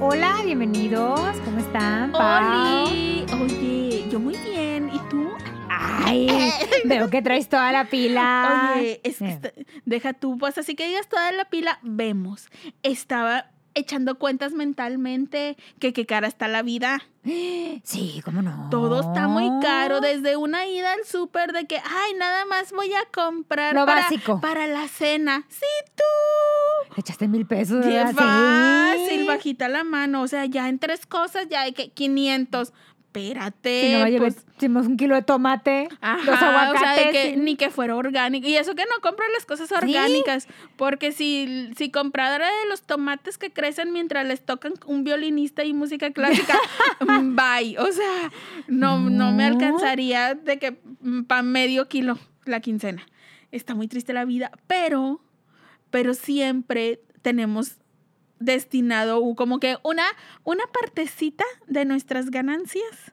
Hola, bienvenidos. ¿Cómo están? Oli. Oye, yo muy bien. ¿Y tú? Ay, veo que traes toda la pila. Oye, es que Eh. está- deja tú, pues así que digas toda la pila, vemos. Estaba echando cuentas mentalmente que qué cara está la vida. Sí, ¿cómo no? Todo está muy caro, desde una ida al súper de que, ay, nada más voy a comprar Lo para, básico. para la cena. Sí, tú. Le echaste mil pesos, es fácil, Sí. bajita la mano. O sea, ya en tres cosas ya hay que 500. Espérate. Si no me pues, un kilo de tomate, Ajá, dos aguacates. o sea, de que, sí. ni que fuera orgánico. Y eso que no compro las cosas orgánicas. Porque si, si comprara de los tomates que crecen mientras les tocan un violinista y música clásica, mm, bye. O sea, no, no. me No. alcanzaría de que para medio kilo la quincena. Está muy triste la vida, pero, pero siempre tenemos destinado como que una, una partecita de nuestras ganancias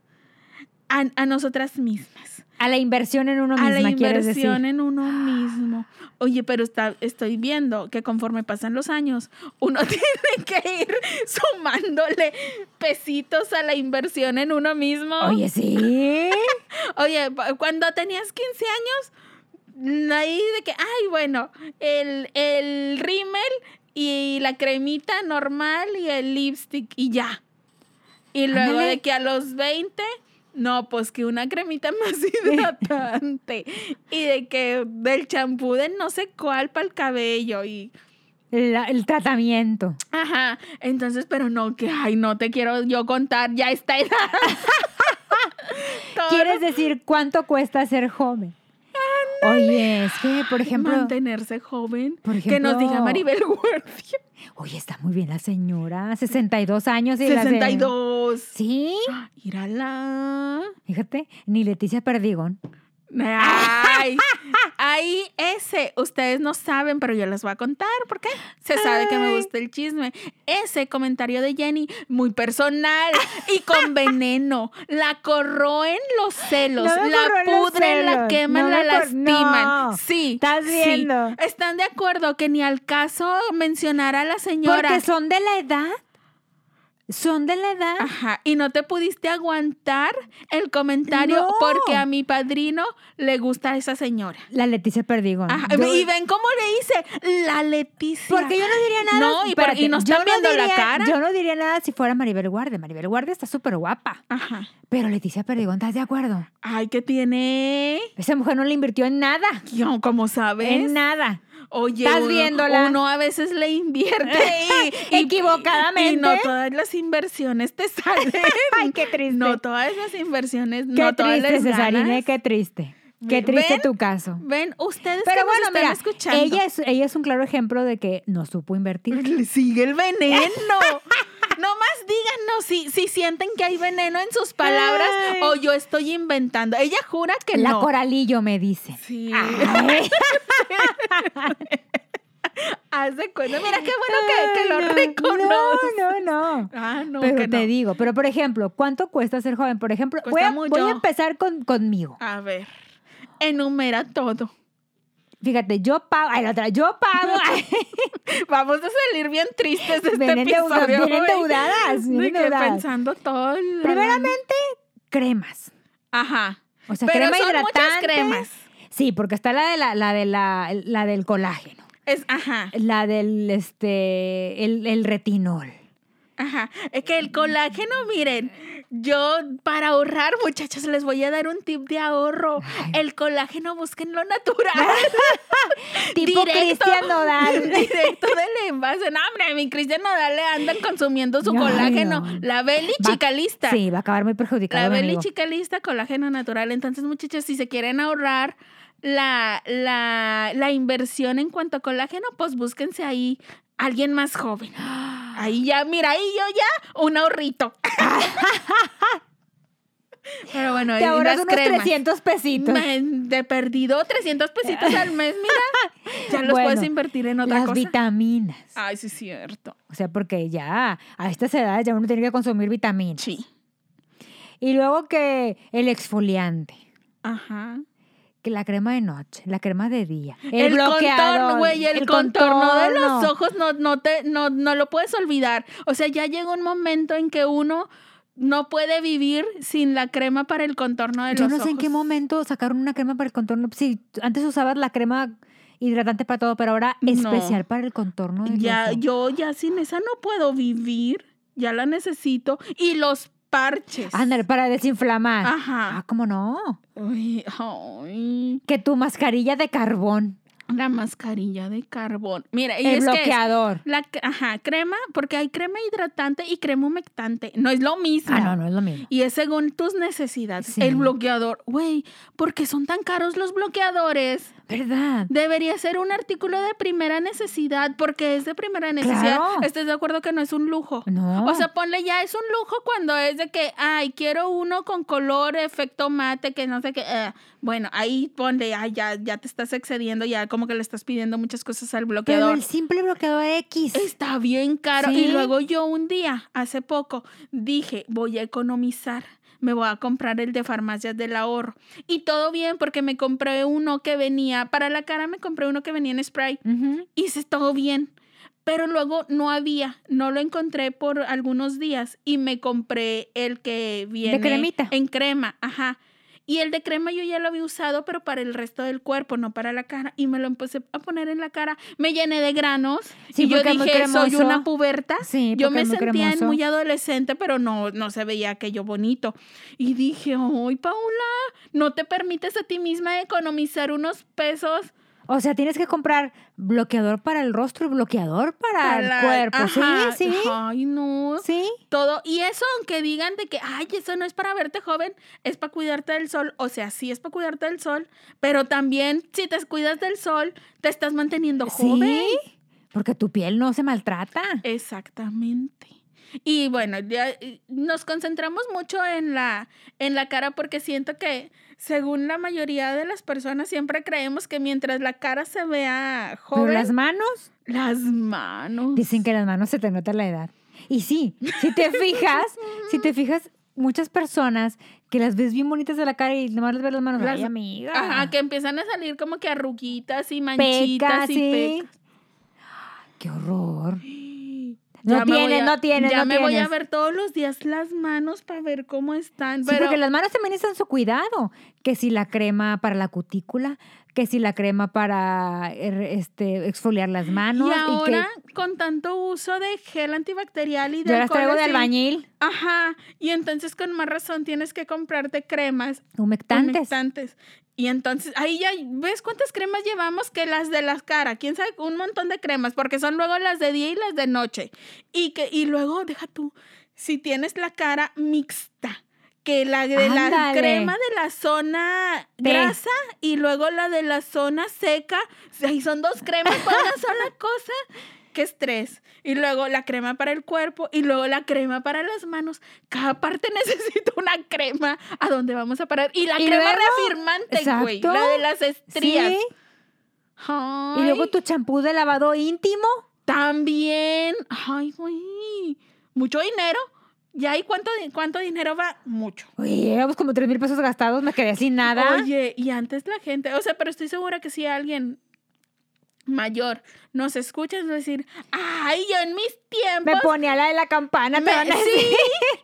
a, a nosotras mismas A la inversión en uno a la decir. inversión en uno mismo. Oye, pero está, estoy viendo que conforme pasan los años, uno tiene que ir sumándole pesitos a la inversión en uno mismo. Oye, sí. Oye, cuando tenías 15 años, ahí de que, ay, bueno, el, el rímel y la cremita normal y el lipstick y ya. Y luego Ándale. de que a los 20, no, pues que una cremita más hidratante. y de que del champú de no sé cuál para el cabello y... La- el tratamiento. Ajá, entonces, pero no, que, ay, no te quiero yo contar ya esta edad. ¿Quieres decir cuánto cuesta ser joven? Oye, es que, por ejemplo, mantenerse joven. por que nos diga ejemplo- Maribel Guardia. oye, está muy bien la señora, 62 años y la se- 62. Sí, Mírala. fíjate, ni Leticia Perdigón. Ay, ahí ese, ustedes no saben, pero yo les voy a contar por qué. Se sabe que me gusta el chisme. Ese comentario de Jenny, muy personal y con veneno. La corroen los celos, No la pudren, la queman, No la lastiman. no. Sí. Estás sí. viendo. ¿Están de acuerdo que ni al caso mencionar a la señora? Porque son de la edad. Son de la edad. Ajá, y no te pudiste aguantar el comentario No. porque a mi padrino le gusta esa señora. La Leticia Perdigón. Ajá, Yo- y ven cómo le hice la Leticia. porque yo no diría nada. No, y, pero- y espérate, no están viendo la diría- cara. Yo no diría nada si fuera Maribel Guardia. Maribel Guardia está súper guapa. Ajá. Pero Leticia Perdigón, ¿estás de acuerdo? Ay, ¿qué tiene? Esa mujer no le invirtió en nada. Yo, ¿Cómo sabes? En nada. Oye, ¿Estás uno, viéndola? uno a veces le invierte y, y- Equivocadamente. Y no todas las inversiones te salen. Ay, qué triste. No todas las inversiones, Qué no todas las Cesarine, ganas. qué triste. Qué triste ven, tu caso. Ven, ustedes Pero que bueno, nos están mira, escuchando. ella es, ella es un claro ejemplo de que no supo invertir. Le sigue el veneno. Nomás díganos si, si sienten que hay veneno en sus palabras Ay. o yo estoy inventando. Ella jura que La no. coralillo me dice. Sí. Haz de cuenta. Mira qué bueno que, que lo Ay, no. No, no. Ah, no, Pero que te no. digo, pero por ejemplo, ¿cuánto cuesta ser joven? Por ejemplo, voy a, voy a empezar con, conmigo. A ver. Enumera todo. Fíjate, yo pago, ay, la otra, yo pago. Ay, Vamos a salir bien tristes de este vienen, episodio. vienen hoy. endeudadas, De vienen pensando todo. Primeramente, cremas. Ajá. O sea, Pero crema son hidratante. muchas cremas. Sí, porque está la de la, la de la, la del colágeno, Es, ajá. la del este el, el retinol. Ajá, es que el colágeno, miren, yo para ahorrar, muchachos, les voy a dar un tip de ahorro. Ay. El colágeno busquen lo natural. Tipo Cristian Nodal. Directo del envase. No, hombre, mi Cristian Nodal le andan consumiendo su colágeno. no. La Beli Va- Chicalista. Sí, va a acabar muy perjudicado. La Beli amigo. Chicalista, colágeno natural. Entonces, muchachos, si se quieren ahorrar la, la, la inversión en cuanto a colágeno, pues búsquense ahí alguien más joven. Ahí ya, mira, ahí yo ya, un ahorrito. Pero bueno, Te ahorras las unos cremas. 300 pesitos. Me- de perdido 300 pesitos al mes, mira. Ya los Bueno, puedes invertir en otra Las cosa. vitaminas. Ay, sí, es cierto. O sea, porque ya a estas edades ya uno tiene que consumir vitaminas. Sí. Y luego que el exfoliante. Ajá. La crema de noche, la crema de día, el, El, contorno, güey, el, contorno, de los ojos no, no, te, no, no lo puedes olvidar. O sea, ya llega un momento en que uno no puede vivir sin la crema para el contorno de Yo los no ojos. sé en qué momento sacaron una crema para el contorno. Sí, antes usabas la crema hidratante para todo, pero ahora No. especial para el contorno de Ya, yo ya sin esa no puedo vivir. Ya la necesito. Y los parches. Ándale, para desinflamar. Ajá. Ah, ¿cómo no? Ay. Que tu mascarilla de carbón, La mascarilla de carbón. Mira, y el es que bloqueador. la ajá, crema, porque hay crema hidratante y crema humectante. No es lo mismo. Ah, no, no es lo mismo. Y es según tus necesidades. Sí. El bloqueador, güey, ¿por qué son tan caros los bloqueadores? ¿Verdad? Debería ser un artículo de primera necesidad, porque es de primera necesidad. Claro. ¿Estás de acuerdo que no es un lujo? No. O sea, ponle ya, es un lujo cuando es de que, ay, quiero uno con color, efecto mate, que no sé qué. eh, bueno, ahí ponle, ay, ya, ya te estás excediendo, ya como que le estás pidiendo muchas cosas al pero bloqueador. el simple bloqueador X. Está bien caro. Sí. Y luego yo un día, hace poco, dije, voy a economizar. Me voy a comprar el de farmacias del ahorro. Y todo bien porque me compré uno que venía, para la cara me compré uno que venía en spray. Ujú. Hice todo bien. Pero luego no había, no lo encontré por algunos días y me compré el que viene cremita. en crema, ajá. Y el de crema yo ya lo había usado, pero para el resto del cuerpo, no para la cara. Y me lo empecé a poner en la cara. Me llené de granos. Sí, y yo dije, soy una puberta. Sí, yo me sentía cremoso. muy adolescente, pero no, no se veía aquello bonito. Y dije, ay, Paula, ¿no te permites a ti misma economizar unos pesos? O sea, tienes que comprar bloqueador para el rostro y bloqueador para, para el cuerpo. Ajá. Sí, sí. Ay, no. Sí. Todo. Y eso, aunque digan de que, ay, eso no es para verte joven, es para cuidarte del sol. O sea, sí es para cuidarte del sol, pero también si te cuidas del sol, te estás manteniendo joven. Sí. Porque tu piel no se maltrata. Exactamente. Y bueno, ya nos concentramos mucho en la, en la cara porque siento que según la mayoría de las personas siempre creemos que mientras la cara se vea Pero joven, las manos, las manos. dicen que las manos se te nota la edad. Y sí, si te fijas, si te fijas, muchas personas que las ves bien bonitas de la cara y nomás les ves las manos, Las- ay, amiga. Ajá, que empiezan a salir como que arruguitas y manchitas Pecas, y sí. pecas. Qué horror. No a- no tienes, Ya no me voy a ver todos los días las manos para ver cómo están. Sí, pero porque las manos también necesitan su cuidado. Que si la crema para la cutícula, que si la crema para er, este, exfoliar las manos. y que ahora, con tanto uso de gel antibacterial y de yo las traigo de albañil, Ajá, y entonces con más razón tienes que comprarte cremas humectantes. humectantes. Y entonces, ahí ya, ¿ves cuántas cremas llevamos que las de las caras? ¿Quién sabe? Un montón de cremas, porque son luego las de día y las de noche. Y, que, y luego, deja tú, si tienes la cara mixta, que la de la crema de la zona grasa y luego la de la zona seca, ahí son dos cremas para una sola cosa. Qué estrés. Y luego la crema para el cuerpo y luego la crema para las manos. Cada parte necesita una crema a donde vamos a parar. Y la Y crema luego- reafirmante, güey. La de las estrías. Sí. Y luego tu champú de lavado íntimo. También. Ay, güey. Mucho dinero. ¿Ya y cuánto, di- cuánto dinero va? Mucho. Oye, llevamos como tres mil pesos gastados, me quedé sin nada. Oye, y antes la gente, o sea, pero estoy segura que si alguien mayor nos escucha, es decir, ay, yo en mis tiempos. me ponía la de la campana, te Me- van a sí. decir.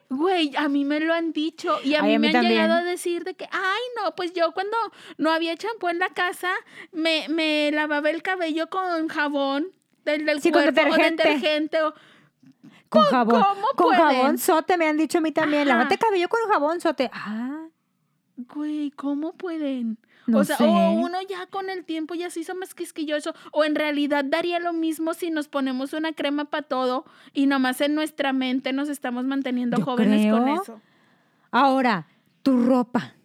Güey, a mí me lo han dicho y a Ay, mí a mí me han llegado a decir de que, ay, no, pues yo cuando no había champú en la casa, me, me lavaba el cabello con jabón del, del Sí, con cuerpo detergente. o detergente o Con jabón. cómo con pueden? jabón sote, me han dicho a mí también. Ajá. Lávate el cabello con jabón sote. Ah, Güey, ¿cómo pueden? No o sea, sé. o uno ya con el tiempo ya se hizo más quisquilloso, o en realidad daría lo mismo si nos ponemos una crema para todo y nomás en nuestra mente nos estamos manteniendo Yo jóvenes con eso. ahora, tu ropa.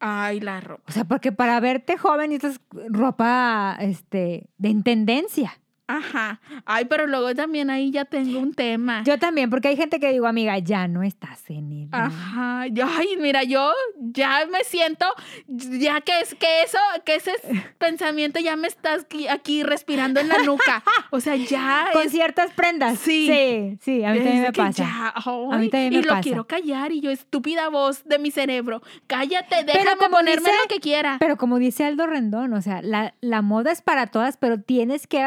Ay, la ropa. O sea, porque para verte joven necesitas ropa este, de en tendencia. Ajá. Ay, pero luego también ahí ya tengo un tema. Yo también, porque hay gente que digo, amiga, ya no estás en él. Ajá. Yo, ay, mira, yo ya me siento, ya que es que eso, que ese pensamiento ya me estás aquí, aquí respirando en la nuca. O sea, ya. Con es- ciertas prendas. Sí. Sí, sí, a mí es también me pasa. ya, A mí también me y lo pasa. quiero callar y yo, estúpida voz de mi cerebro, cállate, Pero déjame como ponerme dice- lo que quiera. Pero como dice Aldo Rendón, o sea, la, la moda es para todas, pero tienes que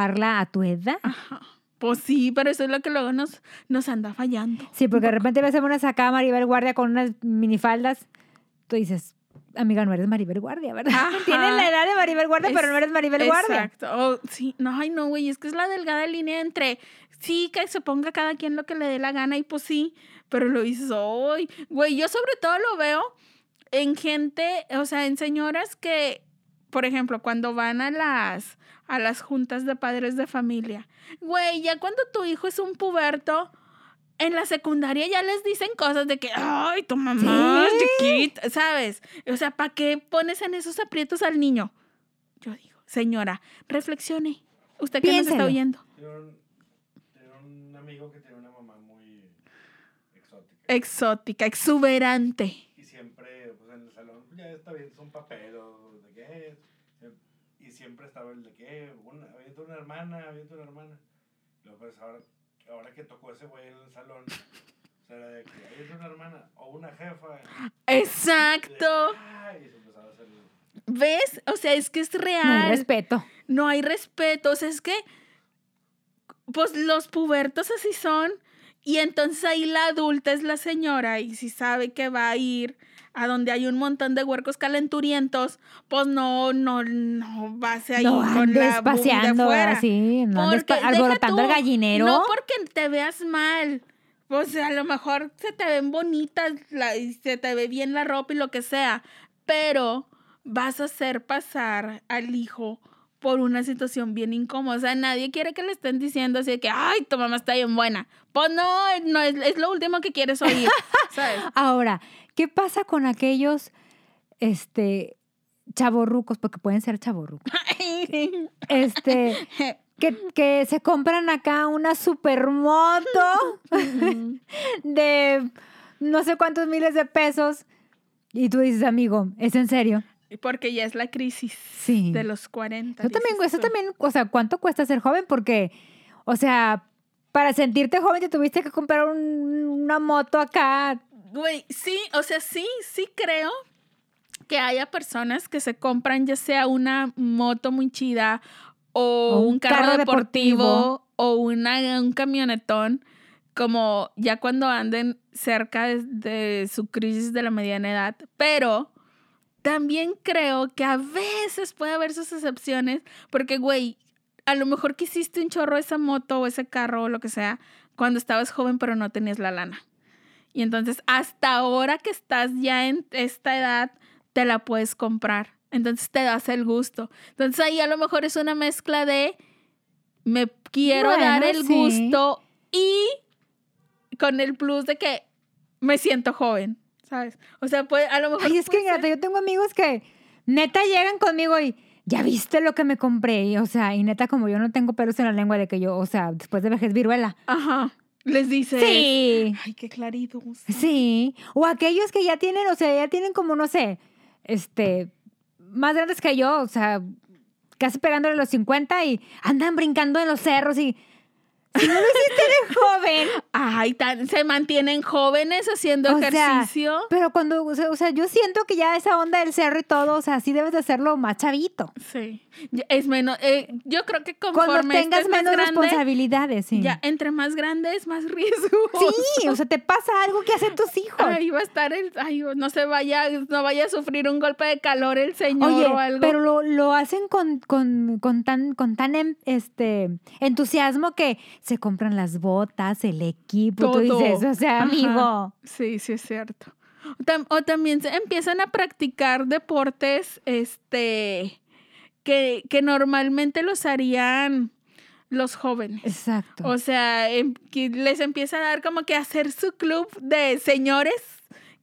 adecuarla a tu edad. Ajá. Pues sí, pero eso es lo que luego nos, nos anda fallando. Sí, porque de repente ves a una sacada Maribel Guardia con unas minifaldas, tú dices, amiga, no eres Maribel Guardia, ¿verdad? Ajá. Tienes la edad de Maribel Guardia, pero no eres Maribel Guardia. Exacto. Oh, sí, no, ay, no, güey, es que es la delgada línea entre sí, que se ponga cada quien lo que le dé la gana y pues sí, pero lo dices, hoy, güey, yo sobre todo lo veo en gente, o sea, en señoras que, por ejemplo, cuando van a las a las juntas de padres de familia, güey, ya cuando tu hijo es un puberto, en la secundaria ya les dicen cosas de que, ay, tu mamá es Sí. chiquita, ¿sabes? O sea, ¿para qué pones en esos aprietos al niño? Yo digo, señora, reflexione. Usted que nos está oyendo. Un, tengo un amigo que tiene una mamá muy exótica. Exótica, exuberante. Y siempre, pues en el salón, ya está bien, es un papel o qué es. Y siempre estaba el de qué, una, avienta una hermana, avienta una hermana. Y luego, pues ahora, ahora que tocó ese güey en el salón, o sea, era de que avienta una hermana o una jefa. Exacto. Ay, y se empezaba a hacer. ¿Ves? O sea, es que es No hay real. respeto. no hay respeto. O sea, es que, pues los pubertos así son. Y entonces ahí la adulta es la señora y si sabe que va a ir a donde hay un montón de huercos calenturientos, pues no, no, no vas ahí no con la boobie de paseando fuera. no Porque, alborotando el tú, gallinero. No porque te veas mal. O sea, a lo mejor se te ven bonitas la- y se te ve bien la ropa y lo que sea. Pero vas a hacer pasar al hijo por una situación bien incómoda. O sea, nadie quiere que le estén diciendo así de que, ay, tu mamá está bien buena. Pues no, no es, es lo último que quieres oír. ¿Sabes? Ahora, ¿qué pasa con aquellos este chavorrucos? Porque pueden ser chavorrucos. Este, que, que se compran acá una supermoto de no sé cuántos miles de pesos. Y tú dices, amigo, ¿es en serio? Porque ya es la crisis Sí. de los 40. Eso también, eso también, o sea, ¿cuánto cuesta ser joven? Porque, o sea, para sentirte joven te tuviste que comprar un- una moto acá. Güey, sí, o sea, sí, sí creo que haya personas que se compran ya sea una moto muy chida o, O un, un carro, carro deportivo, deportivo. o una, un camionetón, como ya cuando anden cerca de, de su crisis de la mediana edad. Pero también creo que a veces puede haber sus excepciones, porque, güey, a lo mejor quisiste un chorro esa moto o ese carro o lo que sea cuando estabas joven, pero no tenías la lana. Y entonces, hasta ahora que estás ya en esta edad, te la puedes comprar. Entonces te das el gusto. Entonces ahí a lo mejor es una mezcla de me quiero Bueno, dar el sí. gusto y con el plus de que me siento joven, ¿sabes? O sea, puede, a lo mejor... Ay, es que ingrata, yo tengo amigos que neta llegan conmigo y ya viste lo que me compré. Y, o sea, y neta, como yo no tengo pelos en la lengua de que yo, o sea, después de vejez viruela. Ajá. Les dices... Sí. Ay, qué claritos. Sí. O aquellos que ya tienen, o sea, ya tienen como, no sé, este, más grandes que yo, o sea, casi pegándole los 50 y andan brincando en los cerros y... Si no lo hiciste de joven, Ay, tan- se mantienen jóvenes haciendo O sea, ejercicio. pero cuando, o sea, o sea, yo siento que ya esa onda del cerro y todo, o sea, sí debes de hacerlo más chavito. Sí. Es menos. eh, yo creo que Cuando conforme tengas estés más menos grande, responsabilidades, sí. ya entre más grande es más riesgo. Sí, o sea, te pasa algo que hacen tus hijos. Ahí va a estar el. Ay, no se vaya, no vaya a sufrir un golpe de calor el señor Oye, o algo. pero lo, lo hacen con, con, con tan, con tan em- este, entusiasmo que se compran las botas, el equipo. Tú Todo. dices, o sea, Ajá. amigo. Sí, sí es cierto. O tam- O también se empiezan a practicar deportes, este, que, que normalmente los harían los jóvenes. Exacto. O sea, em- que les empieza a dar como que hacer su club de señores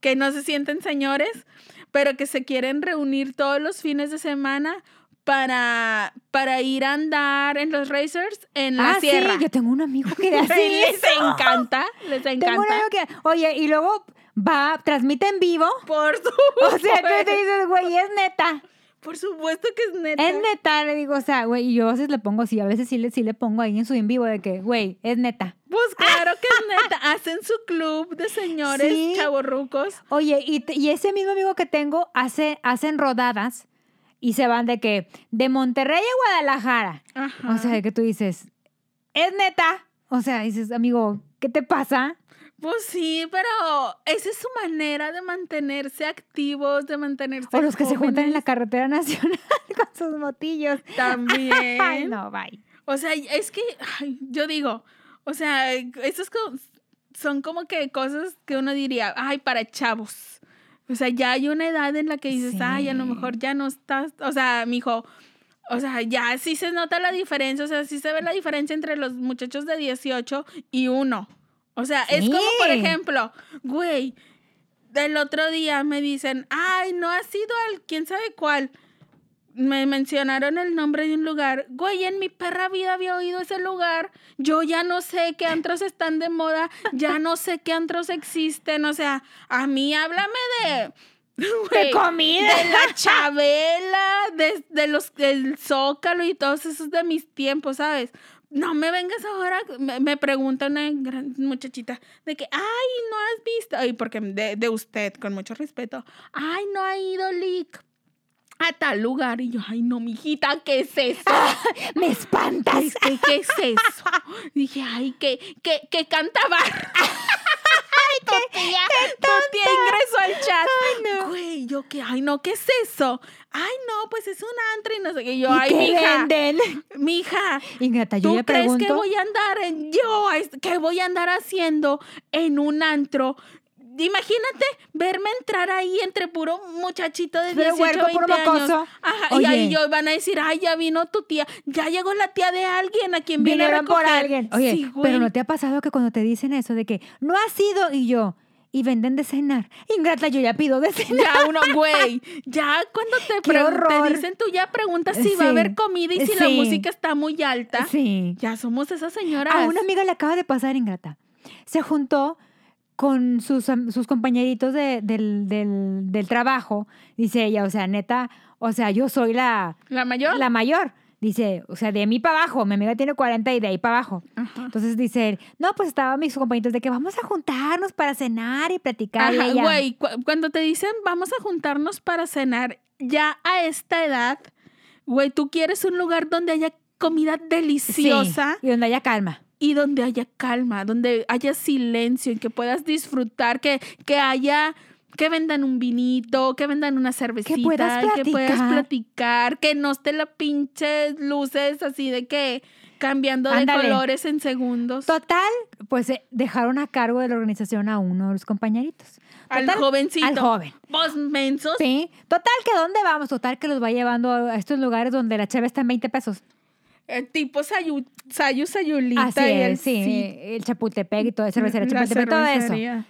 que no se sienten señores, pero que se quieren reunir todos los fines de semana para, para ir a andar en los racers en la ah, sierra. sí, yo tengo un amigo que hace les eso. encanta, les Tengo un encanta. amigo que, oye, y luego va, transmite en vivo. Por O supuesto. sea, tú te dices, güey, es neta. Por supuesto que es neta. Es neta, le digo, o sea, güey, y yo a veces le pongo así, a veces sí le, sí le pongo ahí en su en vivo de que, güey, es neta. Pues claro que es neta. Hacen su club de señores Sí. chavorrucos. Oye, y, y ese mismo amigo que tengo hace, hacen rodadas y se van de que, de Monterrey a Guadalajara. Ajá. O sea, de que tú dices, es neta. O sea, dices, amigo, ¿qué te pasa? Pues sí, pero esa es su manera de mantenerse activos, de mantenerse O los que se juntan en la carretera nacional con sus motillos. También. Ay, no, bye. O sea, es que ay, yo digo, o sea, esos son como que cosas que uno diría, ay, para chavos. O sea, ya hay una edad en la que dices, ay, a lo mejor ya no estás, o sea, mijo, o sea, ya sí se nota la diferencia, o sea, sí se ve la diferencia entre los muchachos de 18 y uno. O sea, es como, por ejemplo, güey, del otro día me dicen, ay, no has ido al quién sabe cuál. Me mencionaron el nombre de un lugar. Güey, en mi perra vida había oído ese lugar. Yo ya no sé qué antros están de moda. Ya no sé qué antros existen. O sea, a mí háblame de. güey, comida. De la Chabela, de, de los, del Zócalo y todos esos de mis tiempos, ¿sabes? No me vengas ahora, me, me pregunta una gran muchachita de que, ay, no has visto, ay, porque de, de usted, con mucho respeto, ay, no ha ido Lick a tal lugar. Y yo, ay, no, mijita, ¿qué es eso? Me espantas. ¿Qué, qué, qué es eso? Dije, ay, que, que, que canta bar. Ay, tu tía, tu tía ingresó al chat. Ay, no. Güey, yo que, ay, no, ¿qué es eso? Ay, no, pues es un antro y no sé qué. Yo, ¿Y ay, qué mija, venden? mija, Ingrata, yo ¿tú crees pregunto. que voy a andar en, yo, que voy a andar haciendo en un antro? Imagínate verme entrar ahí entre puro muchachito de Pero 18, huerco, 20 puro años. Ajá, y ahí yo van a decir, ay, ya vino tu tía, ya llegó la tía de alguien a quien viene a Vinieron por alguien. Oye, Sí, pero ¿no te ha pasado que cuando te dicen eso de que no has ido y yo, y venden de cenar? Ingrata, yo ya pido de cenar. Ya uno, güey, ya cuando te, te dicen, tú ya preguntas si va a haber comida y si la música está muy alta. Sí. Ya somos esas señoras. A una amiga le acaba de pasar, Ingrata. Se juntó con sus, sus compañeritos de- del, del, del trabajo. Dice ella, o sea, neta, o sea, yo soy la, ¿La mayor? la mayor. Dice, o sea, de mí para abajo. Mi amiga tiene 40 y de ahí para abajo. Ajá. Entonces dice, no, pues estaban mis compañeritos de que vamos a juntarnos para cenar y platicar. Ajá, güey, cu- cuando te dicen vamos a juntarnos para cenar, ya a esta edad, güey, tú quieres un lugar donde haya comida Sí, deliciosa y donde haya calma. Y donde haya calma, donde haya silencio y que puedas disfrutar, que, que haya, que vendan un vinito, que vendan una cervecita, puedas que puedas platicar. que no esté la pinche luces así de que cambiando de colores en segundos. Total, pues eh, dejaron a cargo de la organización a uno de los compañeritos. Al jovencito. Al joven. Vos mensos. Sí. Total, que ¿dónde vamos? Total, que los va llevando a estos lugares donde la cheve está en 20 pesos. Tipo sayu, sayu sayulita Así y el es, sí. sí, El Chapultepec y todo, cervecería la Chapultepec, todo eso. cervecería.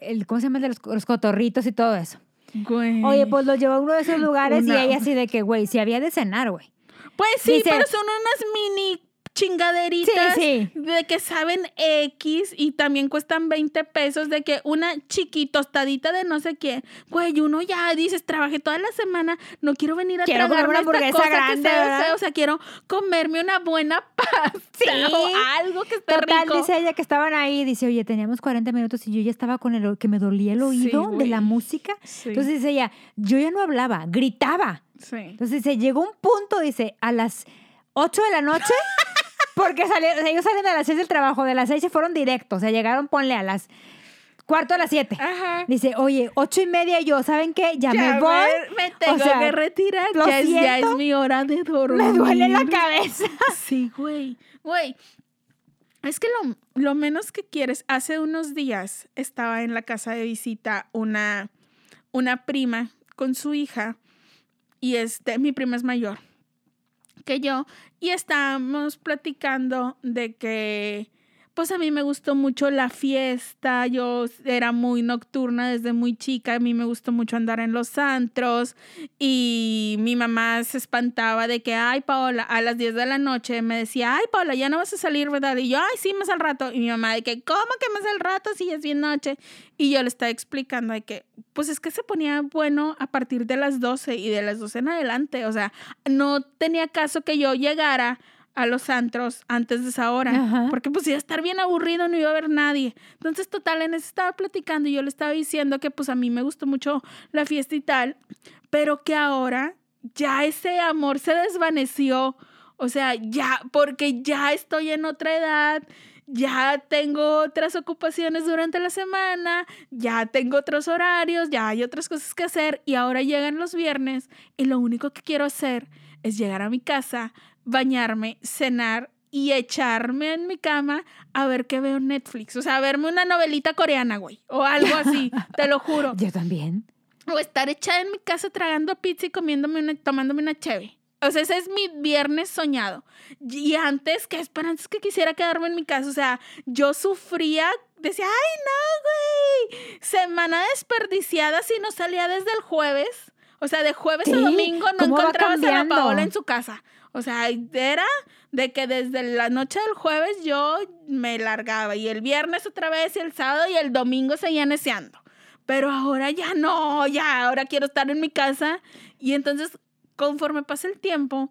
El, ¿Cómo se llama los, los cotorritos y todo eso? Güey. Oye, pues los llevó a uno de esos lugares y ella así de que, güey, si había de cenar, güey. Pues sí, dice- pero son unas mini chingaderitas Sí, sí. de que saben X y también cuestan 20 pesos de que una chiquitostadita de no sé qué. Güey, uno ya dices, trabajé toda la semana, no quiero venir a Quiero comer tragarme una esta hamburguesa cosa grande, o sea, quiero comerme una buena pasta Sí. o algo que esté Total, rico. dice ella que estaban ahí, dice, oye, teníamos 40 minutos y yo ya estaba con el que me dolía el oído de la música. Sí. Entonces dice ella, yo ya no hablaba, gritaba. sí. Entonces dice, llegó un punto, dice, a las 8 de la noche, porque salieron, o ellos salen a las 6 del trabajo, de las 6 se fueron directos, o sea, llegaron, ponle a las cuarto a las 7. Ajá. Dice, oye, ocho y media y yo, ¿saben qué? Ya, me voy. Me, tengo sea, que retirar. lo Ya es, ya es mi hora de dormir. Me duele la cabeza. Sí, güey. Güey. Es que lo, lo menos que quieres, hace unos días estaba en la casa de visita una, una prima con su hija y este, mi prima es mayor que yo y estábamos platicando de que pues a mí me gustó mucho la fiesta, yo era muy nocturna desde muy chica, a mí me gustó mucho andar en los antros y mi mamá se espantaba de que, ay, Paola, a las 10 de la noche me decía, ay, Paola, ya no vas a salir, ¿verdad? Y yo, ay, sí, más al rato. Y mi mamá de que, ¿cómo que más al rato si es bien noche? Y yo le estaba explicando de que, pues es que se ponía bueno a partir de las 12 y de las 12 en adelante, o sea, no tenía caso que yo llegara a los antros antes de esa hora, porque pues iba a estar bien aburrido, no iba a haber nadie. Entonces, total, en eso estaba platicando y yo le estaba diciendo que pues a mí me gustó mucho la fiesta y tal, pero que ahora ya ese amor se desvaneció, o sea, ya, porque ya estoy en otra edad, ya tengo otras ocupaciones durante la semana, ya tengo otros horarios, ya hay otras cosas que hacer y ahora llegan los viernes y lo único que quiero hacer es llegar a mi casa, bañarme, cenar y echarme en mi cama a ver qué veo en Netflix. O sea, a verme una novelita coreana, güey. O algo así, te lo juro. Yo también. O estar echada en mi casa tragando pizza y comiéndome una, tomándome una cheve. O sea, ese es mi viernes soñado. Y antes, que esperanzas que quisiera quedarme en mi casa. O sea, yo sufría, decía, ay, no, güey. Semana desperdiciada si no salía desde el jueves. O sea, de jueves a domingo no encontrabas a la Paola en su casa. O sea, era de que desde la noche del jueves yo me largaba y el viernes otra vez y el sábado y el domingo seguía neceando. Pero ahora ya no, ya, ahora quiero estar en mi casa. Y entonces, conforme pasa el tiempo,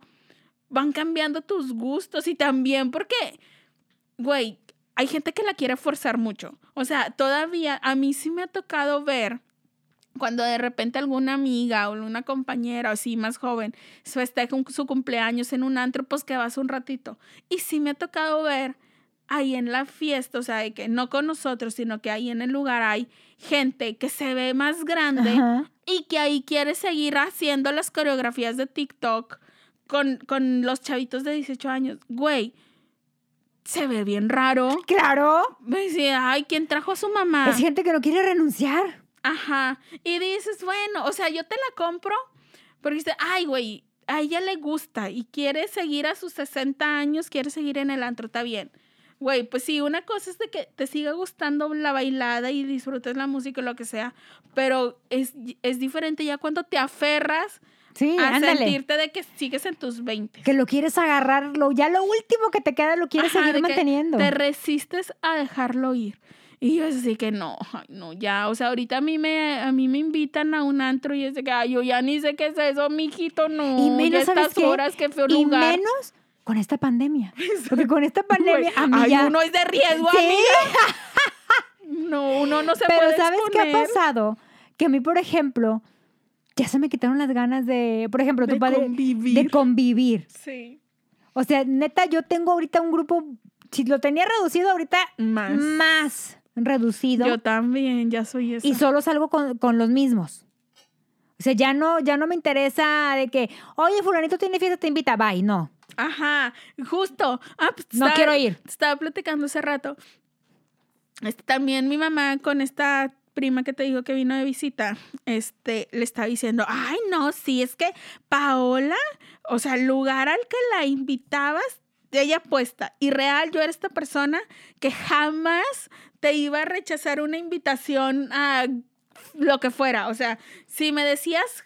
van cambiando tus gustos y también porque, güey, hay gente que la quiere forzar mucho. O sea, todavía a mí sí me ha tocado ver cuando de repente alguna amiga o una compañera o así más joven festeja su cumpleaños en un antro, pues que vas un ratito. Y sí me ha tocado ver ahí en la fiesta, o sea, que no con nosotros, sino que ahí en el lugar hay gente que se ve más grande y que ahí quiere seguir haciendo las coreografías de TikTok con, con los chavitos de 18 años. Güey, se ve bien raro. Claro. Me decía, ay, ¿quién trajo a su mamá? Es gente que no quiere renunciar. Ajá. Y dices, bueno, o sea, yo te la compro porque dice, ay, güey, a ella le gusta y quiere seguir a sus 60 años, quiere seguir en el antro, está bien. Güey, pues sí, una cosa es de que te siga gustando la bailada y disfrutes la música o lo que sea, pero es, es diferente ya cuando te aferras sí, a sentirte de que sigues en tus 20. Que lo quieres agarrarlo, ya lo último que te queda lo quieres seguir manteniendo. Te resistes a dejarlo ir. Y yo así que no, no, ya, o sea, ahorita a mí me, a mí me invitan a un antro y es de que, ay, yo ya ni sé qué es eso, mijito, no. Y menos, estas horas, qué feo y menos con esta pandemia. Porque con esta pandemia, a mí ay, ya... uno es de riesgo, ¿Sí? amiga. no, uno no se Pero puede ¿sabes qué ha pasado? Que a mí, por ejemplo, ya se me quitaron las ganas de, por ejemplo, tu De padre, convivir. de convivir. Sí. O sea, neta, yo tengo ahorita un grupo, si lo tenía reducido ahorita, Más. más reducido. Yo también, ya soy esa. y solo salgo con, con los mismos. O sea, ya no, ya no me interesa de que, oye, fulanito tiene fiesta, te invita, bye, no. Ajá, justo. Ah, pues, No estaba- quiero ir. Estaba platicando hace rato. Este, también mi mamá con esta prima que te dijo que vino de visita, este, le estaba diciendo, ay, no, sí, es que Paola, o sea, el lugar al que la invitabas, ella puesta. Y real, yo era esta persona que jamás te iba a rechazar una invitación a lo que fuera. O sea, si me decías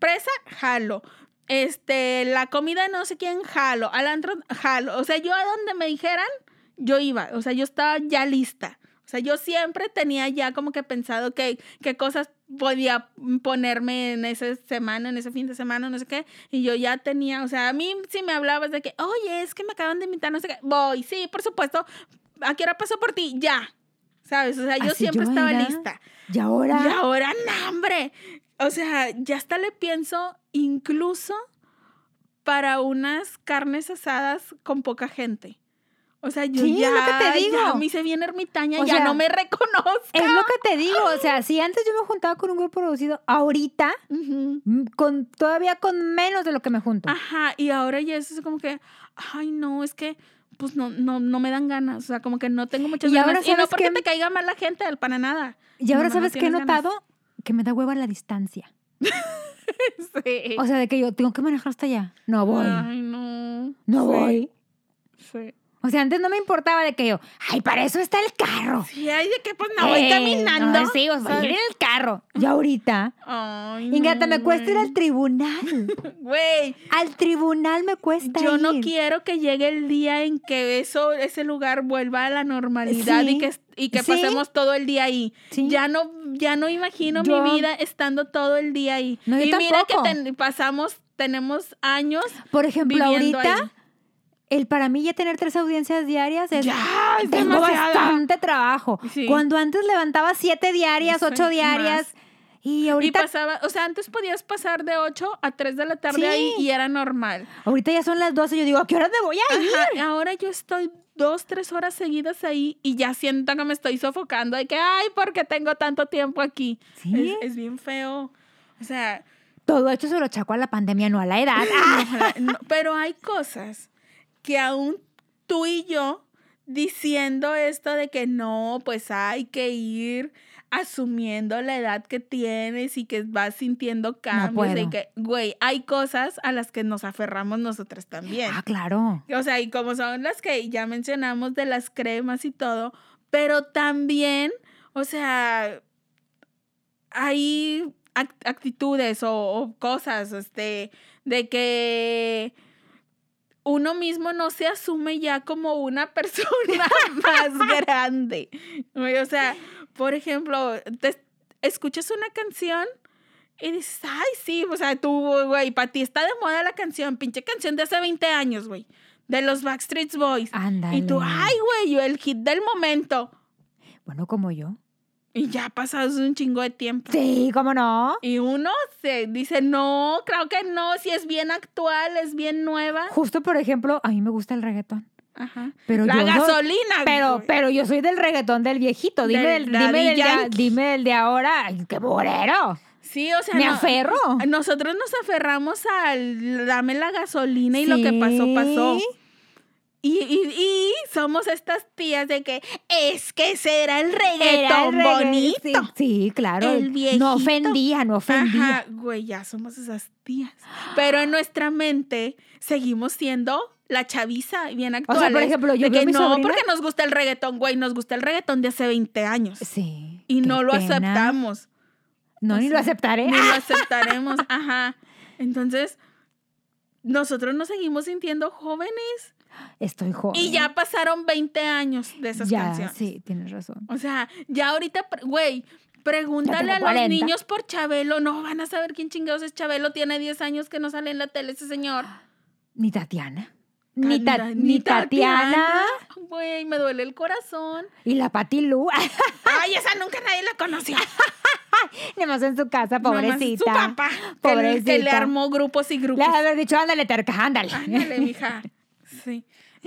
presa, jalo. Este, la comida no sé quién, jalo. Al antro, jalo. O sea, yo a donde me dijeran, yo iba. O sea, yo estaba ya lista. O sea, yo siempre tenía ya como que pensado que, qué cosas podía ponerme en esa semana, en ese fin de semana, no sé qué. Y yo ya tenía, o sea, a mí si me hablabas de que, oye, es que me acaban de invitar, no sé qué. Voy, sí, por supuesto. ¿A qué hora paso por ti? Ya. ¿Sabes? O sea, yo Así siempre yo estaba era. lista. Y ahora, Y ahora, no, hombre. O sea, ya hasta le pienso incluso para unas carnes asadas con poca gente. O sea, yo Sí, es ya, lo que te digo. ya me hice bien ermitaña, O ya sea, no me reconozco. es lo que te digo. O sea, si antes yo me juntaba con un grupo reducido, ahorita, con, todavía con menos de lo que me junto. Ajá, y ahora ya es como que, ay, no, es que pues no, no, no me dan ganas, o sea, como que no tengo muchas Y ahora ganas. Y no ¿sabes porque qué? te caiga mal la gente, para nada. y ahora, No, no ¿sabes qué he ganas. notado? Que me da hueva la distancia. Sí. O sea, de que yo tengo que manejar hasta allá. No voy. Ay, no. no Sí, voy. O sea, antes no me importaba de que yo, ay, para eso está el carro. Sí, ay, de que pues no voy Eh, caminando. No, sí, voy a ir en el carro. Y ahorita, Ay, Ingrata, no, me cuesta ir al tribunal. Güey, Al tribunal me cuesta yo no ir. quiero que llegue el día en que eso, ese lugar vuelva a la normalidad Sí, y que, y que sí. pasemos todo el día ahí. Sí. Ya no, ya no imagino Yo- mi vida estando todo el día ahí. No, yo y mira que ten- pasamos, tenemos años. Por ejemplo, viviendo ahorita, ahí. El para mí ya tener tres audiencias diarias es... Ya, es tengo bastante trabajo. Sí. Cuando antes levantaba siete diarias, ocho diarias, y Y ahorita, pasaba, o sea, antes podías pasar de 8 a 3 de la tarde Sí. ahí y era normal. ahorita ya son las 12 y yo digo, ¿a qué hora me voy a ir? Ajá, ahora yo estoy dos, tres horas seguidas ahí y ya siento que me estoy sofocando de que, ay, ¿por qué tengo tanto tiempo aquí? Sí. Es, es bien feo. O sea, Todo esto se lo chaco a la pandemia, no a la edad. no, pero hay cosas que aún tú y yo diciendo esto de que no, pues hay que ir asumiendo la edad que tienes y que vas sintiendo cambios. de que, güey, hay cosas a las que nos aferramos nosotras también. Ah, claro. O sea, y como son las que ya mencionamos de las cremas y todo, pero también, o sea, hay ac- actitudes o, o cosas, este, de que uno mismo no se asume ya como una persona más grande. O sea, por ejemplo, te escuchas una canción y dices, ay, sí, o sea, tú, güey, para ti está de moda la canción, pinche canción de hace 20 años, güey, de los Backstreet Boys. Ándale. Y tú, ay, güey, yo el hit del momento. Bueno, como yo. Y ya ha pasado un chingo de tiempo. Sí, ¿cómo no? Y uno se dice, no, creo que no, si es bien actual, es bien nueva. Justo, por ejemplo, a mí me gusta el reggaetón. Ajá. Pero la yo soy- gasolina. Pero, pero yo soy del reggaetón del viejito. Dime Del dime del, de, dime del de ahora. Ay, ¡Qué bolero! Sí, o sea, Me no- aferro. Nosotros nos aferramos al dame la gasolina y lo que pasó, pasó. Y, y, y somos estas tías de que es que será el Era reggaetón el regga- bonito. Sí, sí, claro. El viejito. No ofendía, no ofendía. Ajá, güey, ya somos esas tías. Pero en nuestra mente seguimos siendo la chaviza bien actual. por ejemplo, yo de que mi no, sobrina- porque nos gusta el reggaetón, güey, nos gusta el reggaetón de hace 20 años. Sí. Y no lo pena. aceptamos. No, O ni lo sea, aceptaré. Ni lo aceptaremos. Ajá. Entonces, nosotros nos seguimos sintiendo jóvenes. Estoy joven. Y ya pasaron 20 años de esas ya, canciones. sí, tienes razón. O sea, ya ahorita, güey, pregúntale a los 40. niños por Chabelo. No van a saber quién chingados es Chabelo. Tiene 10 años que no sale en la tele ese señor. Ni Tatiana. Ni, Ta- Anda, ni Tatiana. Güey, me duele el corazón. Y la Patilu. Ay, esa nunca nadie la conoció. Nada más en su casa, Nomás pobrecita. Su papá. que- Que, Pobrecita. le armó grupos y Le grupos. de haber dicho, ándale, terca, ándale. Ándale, mija. Sí.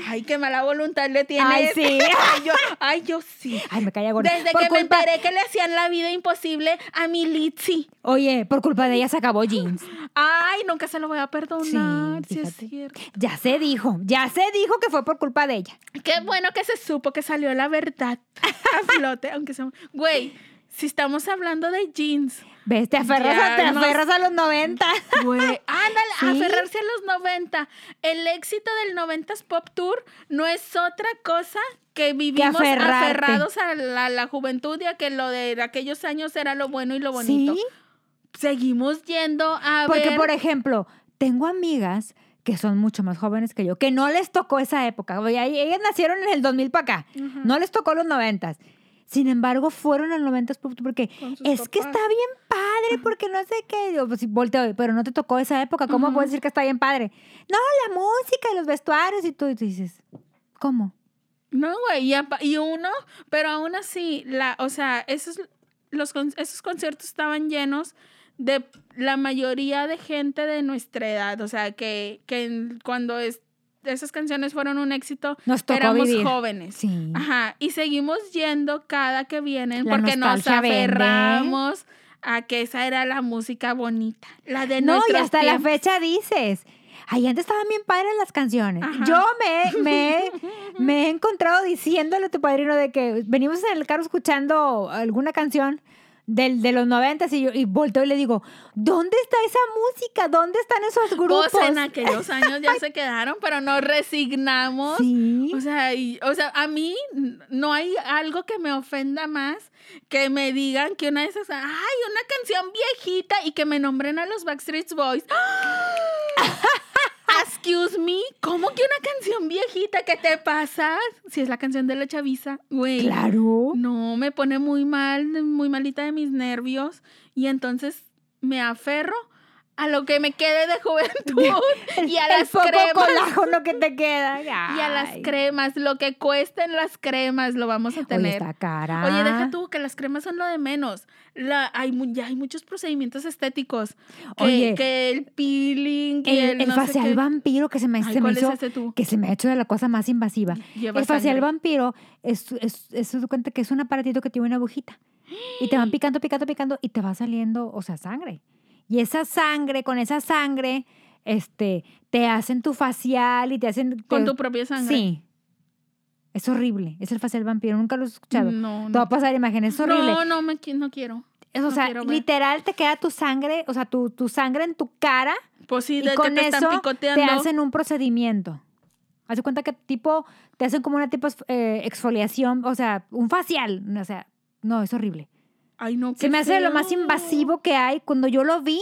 Ay, qué mala voluntad le tiene. Ay, sí. Ay, yo, ay, yo sí. Ay, me caía gorda. Desde Por que me culpa- enteré que le hacían la vida imposible a mi Litzy. Oye, por culpa de ella se acabó jeans. Ay, nunca se lo voy a perdonar. Sí, Sí, es cierto. Ya se dijo, ya se dijo que fue por culpa de ella. Qué bueno que se supo que salió la verdad a flote, aunque sea... Güey, si estamos hablando de jeans, ¿Ves? Te aferras, a, te nos- aferras a los 90. güey, ándale, Sí. aferrarse a los 90. El éxito del 90s Pop Tour no es otra cosa que vivimos aferrados a la, la juventud y a que lo de aquellos años era lo bueno y lo bonito. Sí, Seguimos yendo a porque ver... por ejemplo, tengo amigas que son mucho más jóvenes que yo, que no les tocó esa época. Ellas nacieron en el 2000 para acá. No les tocó los 90. Sin embargo, fueron al 90 porque Con sus es que está bien padre, porque no sé qué. Digo, pues, volteo, pero no te tocó esa época. ¿Cómo Ujú. puedes decir que está bien padre? No, la música y los vestuarios y tú, y tú dices, ¿cómo? No, güey, y, y uno, pero aún así, la, o sea, esos, los, esos conciertos estaban llenos de la mayoría de gente de nuestra edad, o sea, que, que cuando es- esas canciones fueron un éxito, Nos tocó éramos vivir. jóvenes. Sí. Ajá, y seguimos yendo cada que vienen La porque nos vende. aferramos a que esa era la música bonita, la de No, y hasta la fecha dices. Ay, antes estaban bien padres las canciones. Ajá. Yo me, me, me he encontrado diciéndole a tu padrino de que venimos en el carro escuchando alguna canción del, de los noventas y yo y volteo y le digo, ¿dónde está esa música? ¿Dónde están esos grupos? Pues en aquellos años ya se quedaron, pero nos resignamos. Sí. O sea, y- o sea, a mí no hay algo que me ofenda más que me digan que una de esas, ay, una canción viejita y que me nombren a los Backstreet Boys. Excuse me, ¿cómo que una canción viejita? ¿Qué te pasa? Si es la canción de la chaviza, güey. Claro. No, me pone muy mal, muy malita de mis nervios y entonces me aferro a lo que me quede de juventud y a El las poco cremas. colágeno que te queda. Y a las cremas, lo que cuesten las cremas lo vamos a Oye, tener. está cara. Oye, deja tú que las cremas son lo de menos. La, hay, ya hay muchos procedimientos estéticos. Que, Oye, que el peeling y el, El, el no sé facial vampiro que se me, Ay, se me ¿cuál es hizo, tú? que se me ha hecho de la cosa más invasiva. Lleva el facial sangre. vampiro es, es, es, cuenta que es un aparatito que tiene una agujita. Y te van picando, picando, picando y te va saliendo, o sea, sangre. Y esa sangre, con esa sangre, este, te hacen tu facial y te hacen... Con te- tu propia sangre. Sí. Es horrible. Es el facial vampiro. Nunca lo he escuchado. No, Te va a no. pasar imagen. Es horrible. No, no, me, no quiero. Es, o no sea, literal te queda tu sangre, o sea, tu, tu sangre en tu cara Pues sí, y de que con te eso están te hacen un procedimiento. Haz cuenta que tipo, te hacen como una tipo eh, exfoliación, o sea, un facial. O sea, no, es horrible. Ay, no, Se me hace lo más feo. invasivo que hay. Cuando yo lo vi,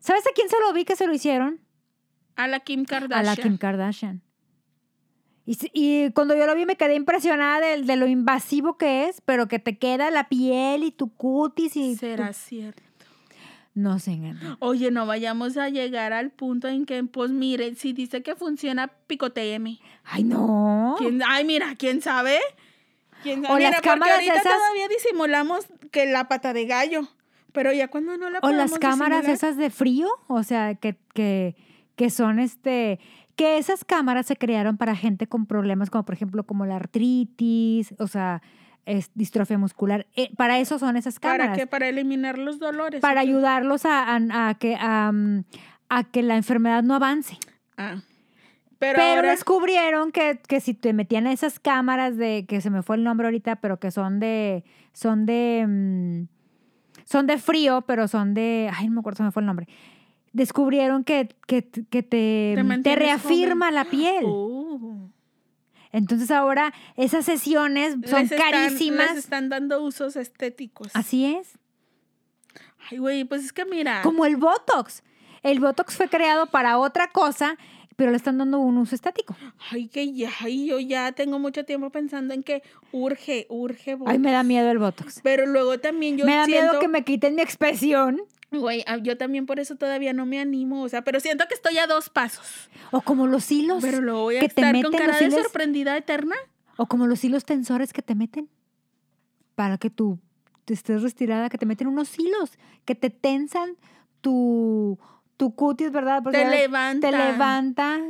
¿sabes a quién se lo vi que se lo hicieron? A la Kim Kardashian. A la Kim Kardashian. Y, y cuando yo lo vi me quedé impresionada de, de lo invasivo que es, pero que te queda la piel y tu cutis y... tu- ¿Será cierto? No sé, Gandhi. Oye, no vayamos a llegar al punto en que, pues mire, si dice que funciona, picoteeme. Ay, no. ¿Quién- Ay, mira, ¿quién sabe? ¿Quién sabe? O Mira, las cámaras ahorita esas- todavía disimulamos que la pata de gallo. Pero ya cuando no la O las cámaras disimular- esas de frío, o sea, que, que, que son este, que esas cámaras se crearon para gente con problemas como por ejemplo como la artritis, o sea, es distrofia muscular. Eh, para eso son esas ¿Para cámaras. qué? Para eliminar los dolores. Para ayudarlos a, a- a que, a, a que la enfermedad no avance. Ah. Pero, Pero, ahora, descubrieron que, que si te metían esas cámaras de, que se me fue el nombre ahorita, pero que son de, son de, mm, son de frío, pero son de, ay, no me acuerdo, se me fue el nombre. Descubrieron que, que, que te, Te reafirma la piel. Uh, Entonces ahora esas sesiones son les están- carísimas. Les están dando usos estéticos. Así es. Ay, güey, pues es que mira. Como el Botox. El Botox fue creado para otra cosa, pero le están dando un uso estático. Ay, que ya, ay, yo ya tengo mucho tiempo pensando en que urge, urge. Ay, me da miedo el Botox. Pero luego también yo me da siento, miedo que me quiten mi expresión. güey, ah, yo también por eso todavía no me animo, o sea, pero siento que estoy a dos pasos. O como los hilos. Pero luego voy a que te con meten cara los de hilos. sorprendida eterna. O como los hilos tensores que te meten. Para que tú estés retirada, que te meten unos hilos que te tensan tu, tu cutis, ¿verdad? Porque Te levantan. Te levanta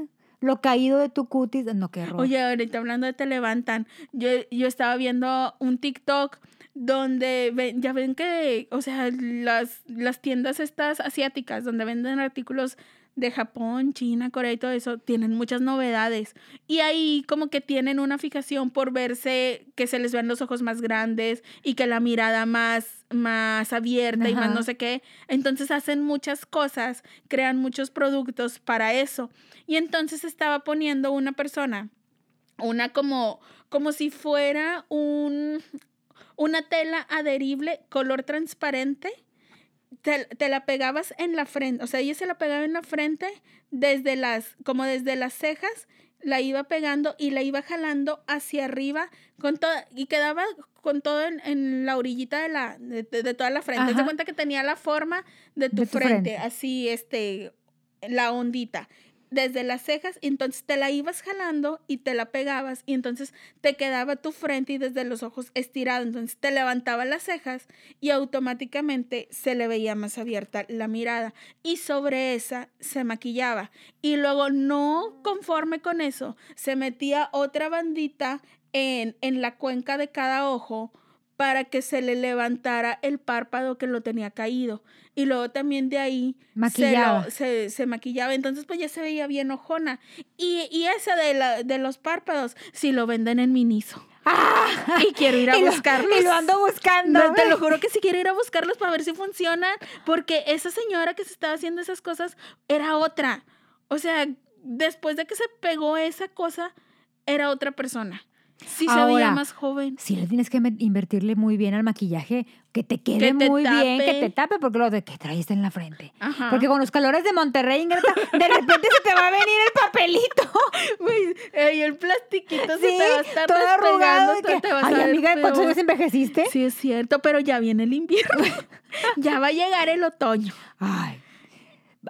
lo caído de tu cutis. No, qué horror. Oye, ahorita hablando de te levantan, yo, yo estaba viendo un TikTok donde ven- ya ven que, o sea, las, las tiendas estas asiáticas donde venden artículos de Japón, China, Corea y todo eso, tienen muchas novedades. Y ahí como que tienen una fijación por verse que se les ven los ojos más grandes y que la mirada más, más abierta y más no sé qué. Entonces hacen muchas cosas, crean muchos productos para eso. Y entonces estaba poniendo una persona, una como, como si fuera un, una tela adherible color transparente. Te, te la pegabas en la frente, o sea, ella se la pegaba en la frente desde las, como desde las cejas, la iba pegando y la iba jalando hacia arriba con toda, y quedaba con todo en, en la orillita de la, de, de- de toda la frente. Ajá. cuenta que tenía la forma de tu, De tu frente, frente. así, este, la ondita desde las cejas, entonces te la ibas jalando y te la pegabas, y entonces te quedaba tu frente y desde los ojos estirado, entonces te levantaba las cejas y automáticamente se le veía más abierta la mirada, y sobre esa se maquillaba, y luego no conforme con eso, se metía otra bandita en, en la cuenca de cada ojo para que se le levantara el párpado que lo tenía caído. Y luego también de ahí se, Maquillaba. lo- se, se maquillaba. Entonces pues ya se veía bien ojona. Y, y ese de, la, de los párpados, si lo venden en Miniso. y quiero ir a y lo- buscarlos. y lo ando buscando. No, te lo juro que sí quiero ir a buscarlos para ver si funcionan, porque esa señora que se estaba haciendo esas cosas era otra. O sea, después de que se pegó esa cosa, era otra persona. Sí se veía más joven. Sí, le tienes que invertirle muy bien al maquillaje, que te quede Que te muy bien, que te tape, porque lo de que traes en la frente. Ajá. Porque con los calores de Monterrey, Ingrata, de repente se te va a venir el papelito. Güey, y el plastiquito se Sí, te va a estar todo arrugado. que, te vas Ay, amiga, ¿cuántos peor". años envejeciste? Sí, es cierto, pero ya viene el invierno. ya va a llegar el otoño. Ay.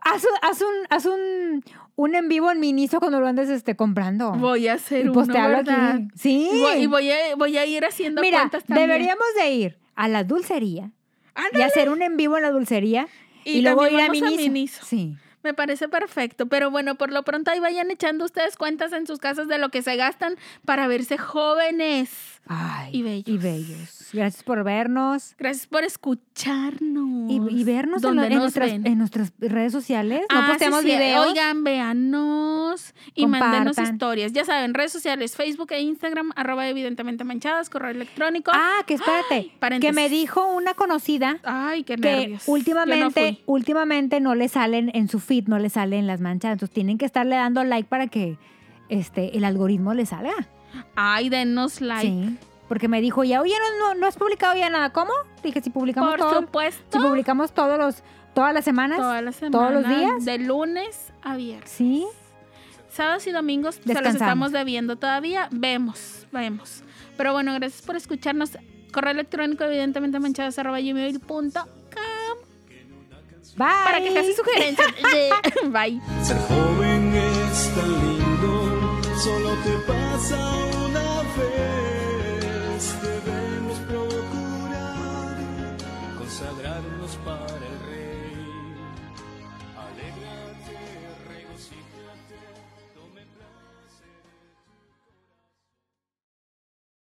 Haz, un- haz un, haz un, un en vivo en Miniso cuando lo andes este, comprando. Voy a hacer y uno, postearlo ¿verdad? aquí. Sí. Y voy, y voy a, voy a ir haciendo Mira, cuentas también. deberíamos de ir a la dulcería y hacer un en vivo en la dulcería y, Y luego ir a vamos a Miniso. Miniso. Sí. Me parece perfecto, pero bueno, por lo pronto ahí vayan echando ustedes cuentas en sus casas de lo que se gastan para verse jóvenes. Ay, Y bellos. Y bellos. Gracias por vernos. Gracias por escucharnos. Y, y vernos en, nuestras, ven. en nuestras redes sociales. No Ah, sí, posteamos sí. videos. Oigan, véanos y Compartan. historias. Ya saben, redes sociales, Facebook e Instagram, arroba evidentemente manchadas, correo electrónico. Ah, que espérate. que me dijo una conocida Ay, qué que nervios. No últimamente, fui. últimamente no le salen en su feed, no le salen las manchas. Entonces tienen que estarle dando like para que este, el algoritmo le salga. Ay, denos like. Sí. Porque me dijo, ya, oye, no, no, no has publicado ya nada. ¿Cómo? Dije, si publicamos Por todo, supuesto. si publicamos todos los, todas las semanas. Todas las semanas. todos los días. De lunes a viernes. Sí. Sábados y domingos se los estamos debiendo todavía. Vemos, vemos. Pero bueno, gracias por escucharnos. Correo electrónico, evidentemente, manchadas arroba gmail.com Bye. para quejas y sugerencias. Bye. Ser joven es tan lindo, solo te